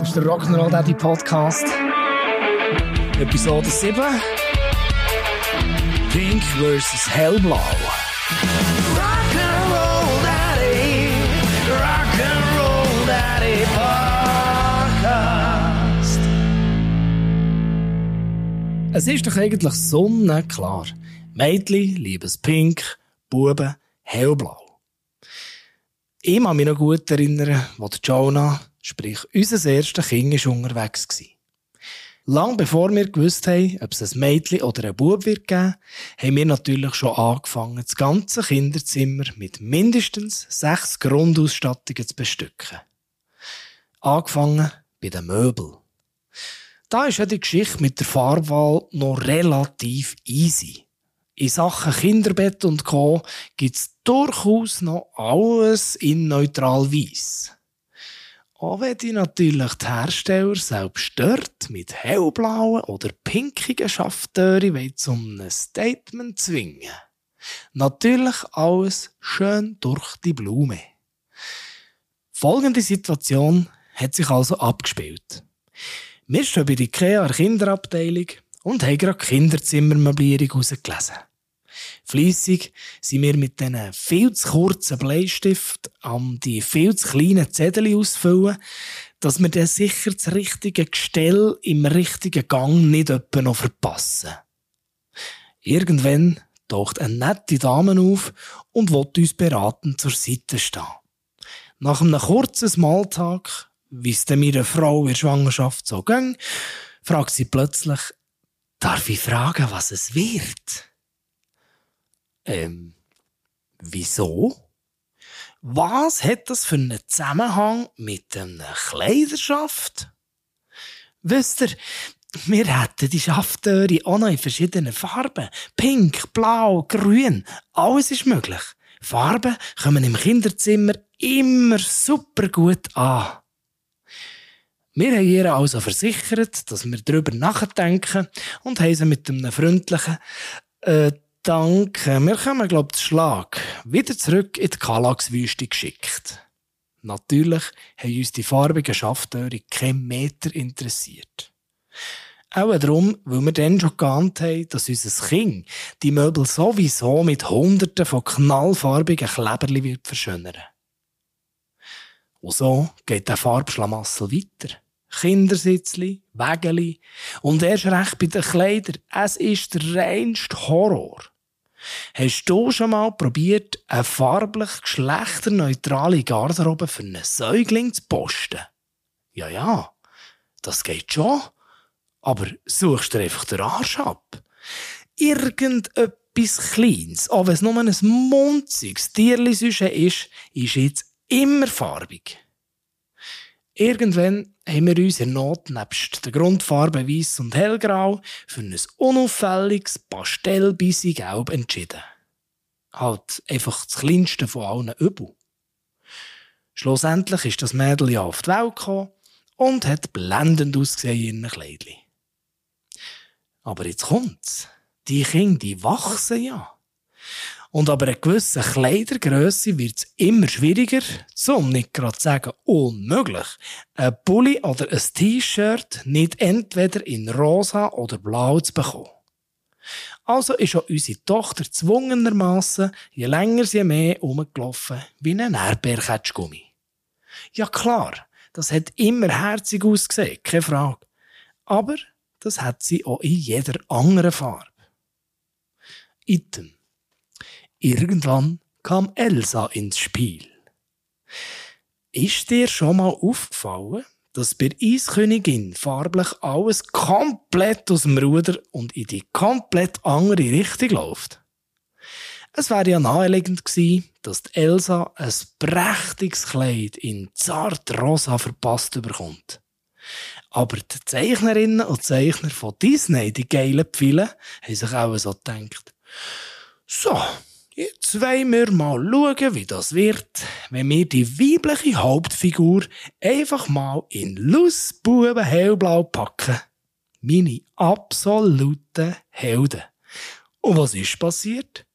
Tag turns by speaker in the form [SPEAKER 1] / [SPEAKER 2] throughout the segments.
[SPEAKER 1] Das ist der Rock'n'Roll Daddy Podcast. Episode 7. Pink vs. Hellblau. Rock'n'Roll Daddy, Rock'n'Roll Daddy Podcast. Es ist doch eigentlich sonnenklar. Mädchen lieben pink, Buben hellblau. Ich kann mich noch gut erinnern, wo Jonah, sprich unser erster Kind, war unterwegs. Lang bevor wir gewusst haben, ob es ein Mädchen oder ein Bub wird geben, haben wir natürlich schon angefangen, das ganze Kinderzimmer mit mindestens sechs Grundausstattungen zu bestücken. Angefangen bei den Möbeln. Da ist ja die Geschichte mit der Farbwahl noch relativ easy. In Sachen Kinderbett und Co. gibt es durchaus noch alles in neutral weiß. Auch wenn die natürlich die Hersteller selbst stört, mit hellblauen oder pinkigen Schaftören zum Statement zwingen. Natürlich alles schön durch die Blume. Folgende Situation hat sich also abgespielt. Wir stehen bei der IKEA Kinderabteilung und haben gerade Kinderzimmermöblierung herausgelesen. Fleissig sind wir mit diesen viel zu kurzen Bleistift an die viel zu kleinen Zettel ausfüllen, dass wir dann sicher das richtige Gestell im richtigen Gang nicht etwa noch verpassen. Irgendwann taucht eine nette Dame auf und will uns beraten zur Seite stehen. Nach einem kurzen Smalltalk, wie es meiner Frau in der Schwangerschaft so ging, fragt sie plötzlich, darf ich fragen, was es wird? Ähm, wieso? Was hat das für einen Zusammenhang mit einer Kleiderschaft? Wisst ihr, wir hätten die Schaftöre auch noch in verschiedenen Farben. Pink, blau, grün. Alles ist möglich. Farben kommen im Kinderzimmer immer super gut an. Wir haben ihr also versichert, dass wir darüber nachdenken und haben sie mit einem freundlichen äh, Danke. Wir kommen, glaube ich, Schlag wieder zurück in die Kalax-Wüste geschickt. Natürlich haben uns die farbigen Schaftöre kein Meter interessiert. Auch darum, weil wir dann schon geahnt haben, dass unser Kind die Möbel sowieso mit Hunderten von knallfarbigen Kleberli wird verschönern. Und so geht der Farbschlamassel weiter. Kindersitzli, Wägeli und erst recht bei den Kleidern. Es ist der reinste Horror. Hast du schon mal probiert, eine farblich geschlechterneutrale Garderobe für einen Säugling zu posten? Ja, ja, das geht schon. Aber suchst du einfach den Arsch ab? Irgendetwas Kleines, auch wenn es nur ein munziges Tierli ist, ist jetzt immer farbig. Irgendwann haben wir uns in Not nebst der Grundfarbe Weiß und Hellgrau für ein unauffälliges Pastellbissig Gelb entschieden. Halt einfach das kleinste von allen Übel. Schlussendlich ist das Mädel ja auf die Welt gekommen und hat blendend ausgesehen in ihren Kleidchen. Aber jetzt kommt's. Die Kinder, die wachsen ja. Und aber eine gewisse Kleidergröße wird es immer schwieriger, zum nicht gerade zu sagen unmöglich, ein Pulli oder ein T-Shirt nicht entweder in rosa oder blau zu bekommen. Also ist auch unsere Tochter zwungenermassen je länger sie mehr umgelaufen wie ein Erdbeerketschgummi. Ja klar, das hat immer herzig ausgesehen, keine Frage. Aber das hat sie auch in jeder anderen Farbe. Item. Irgendwann kam Elsa ins Spiel. Ist dir schon mal aufgefallen, dass bei Eiskönigin farblich alles komplett aus dem Ruder und in die komplett andere Richtung läuft? Es wäre ja naheliegend gewesen, dass Elsa ein prächtiges Kleid in zart rosa verpasst bekommt. Aber die Zeichnerinnen und Zeichner von Disney, die geilen Pfeile, haben sich auch so gedacht. So, Jetzt wollen wir mal schauen, wie das wird, wenn wir die weibliche Hauptfigur einfach mal in Lussbuben hellblau packen. Meine absoluten Helden. Und was ist passiert?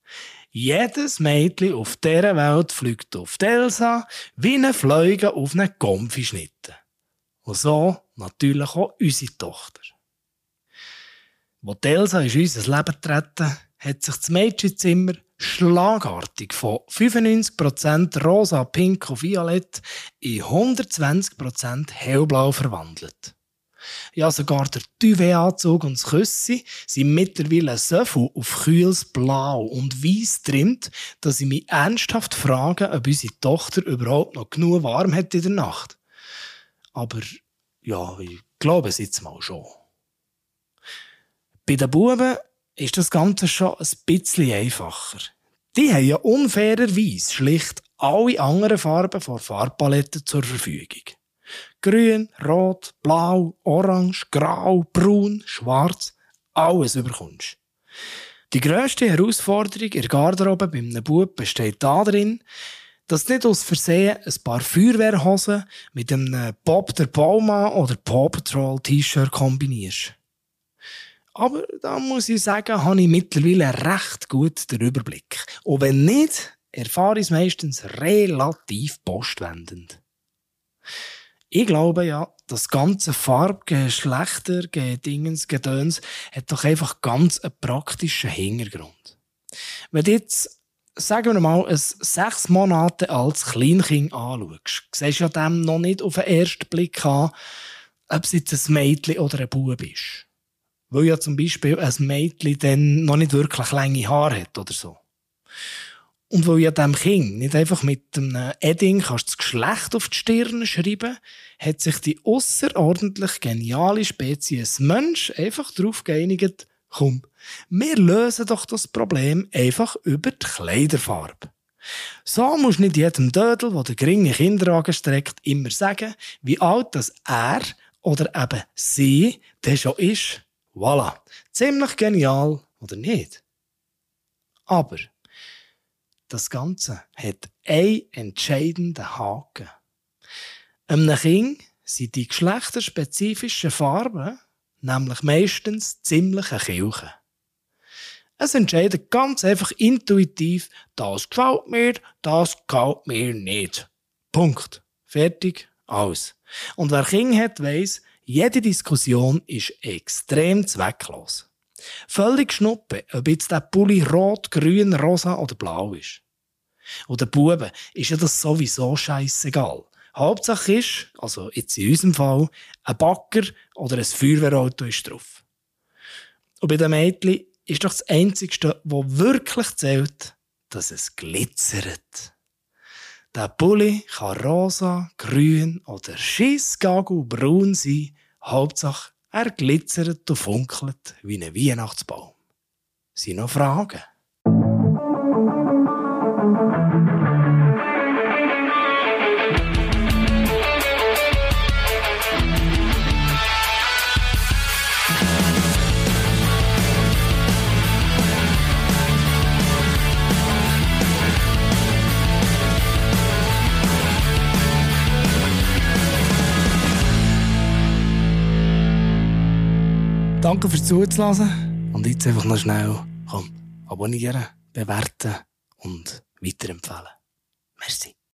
[SPEAKER 1] Jedes Mädchen auf dieser Welt fliegt auf die Elsa wie eine Fliege auf einen Gomfi schnitten. Und so natürlich auch unsere Tochter. Als Elsa in unser Leben treten, hat sich das Mädchenzimmer schlagartig von 95% rosa, pink und violett in 120% hellblau verwandelt. Ja, sogar der Duvet-Anzug und das Küssi sind mittlerweile so viel auf kühles Blau und Weiß trimmt, dass ich mich ernsthaft frage, ob unsere Tochter überhaupt noch genug warm hat in der Nacht. Aber ja, ich glaube es jetzt mal schon. Bei den Buben ist das Ganze schon ein bisschen einfacher. Die haben ja unfairerweise schlicht alle anderen Farben von Farbpalette zur Verfügung. Grün, Rot, Blau, Orange, Grau, Braun, Schwarz, alles überkommst. Die grösste Herausforderung in der Garderobe bei einem Bub besteht darin, dass du nicht aus Versehen ein paar Feuerwehrhosen mit einem Bob der Baumann oder Paw Patrol T-Shirt kombinierst. Aber da muss ich sagen, habe ich mittlerweile recht gut den Überblick. Und wenn nicht, erfahre ich es meistens relativ postwendend. Ich glaube ja, das ganze Farbgeschlechter, Dingens, Gedöns hat doch einfach ganz einen praktischen Hintergrund. Wenn du jetzt, sagen wir mal, ein sechs Monate altes Kleinkind anschaust, siehst du ja dem noch nicht auf den ersten Blick an, ob es jetzt ein Mädchen oder ein Bub ist. Weil ja zum Beispiel ein Mädchen dann noch nicht wirklich lange Haare hat oder so. Und weil ja dem Kind nicht einfach mit einem Edding kannst das Geschlecht auf die Stirn schreiben, hat sich die außerordentlich geniale Spezies Mensch einfach darauf geeinigt, komm, wir lösen doch das Problem einfach über die Kleiderfarbe. So muss nicht jedem Dödel, der den geringen Kinderwagen streckt, immer sagen, wie alt das er oder eben sie der schon ist. Voilà. Ziemlich genial, oder nicht? Aber das Ganze hat einen entscheidenden Haken. Einem Kind sind die geschlechterspezifischen Farben nämlich meistens ziemliche Kilchen. Es entscheidet ganz einfach intuitiv, das gefällt mir, das gefällt mir nicht. Punkt. Fertig. Aus. Und wer Kind hat, weiss, jede Diskussion ist extrem zwecklos. Völlig schnuppe, ob jetzt der Pulli rot, grün, rosa oder blau ist. Und den Buben ist ja das sowieso scheißegal. Hauptsache ist, also jetzt in unserem Fall, ein Backer oder ein Feuerwehrauto ist drauf. Und bei den Mädchen ist doch das Einzige, was wirklich zählt, dass es glitzert. Der Pulli kann rosa, grün oder schissgagel braun sein. Hauptsache, er glitzert und funkelt wie ein Weihnachtsbaum. Sind noch Fragen? Danke fürs Zuhören. Und jetzt einfach noch schnell, komm, abonnieren, bewerten und weiterempfehlen. Merci.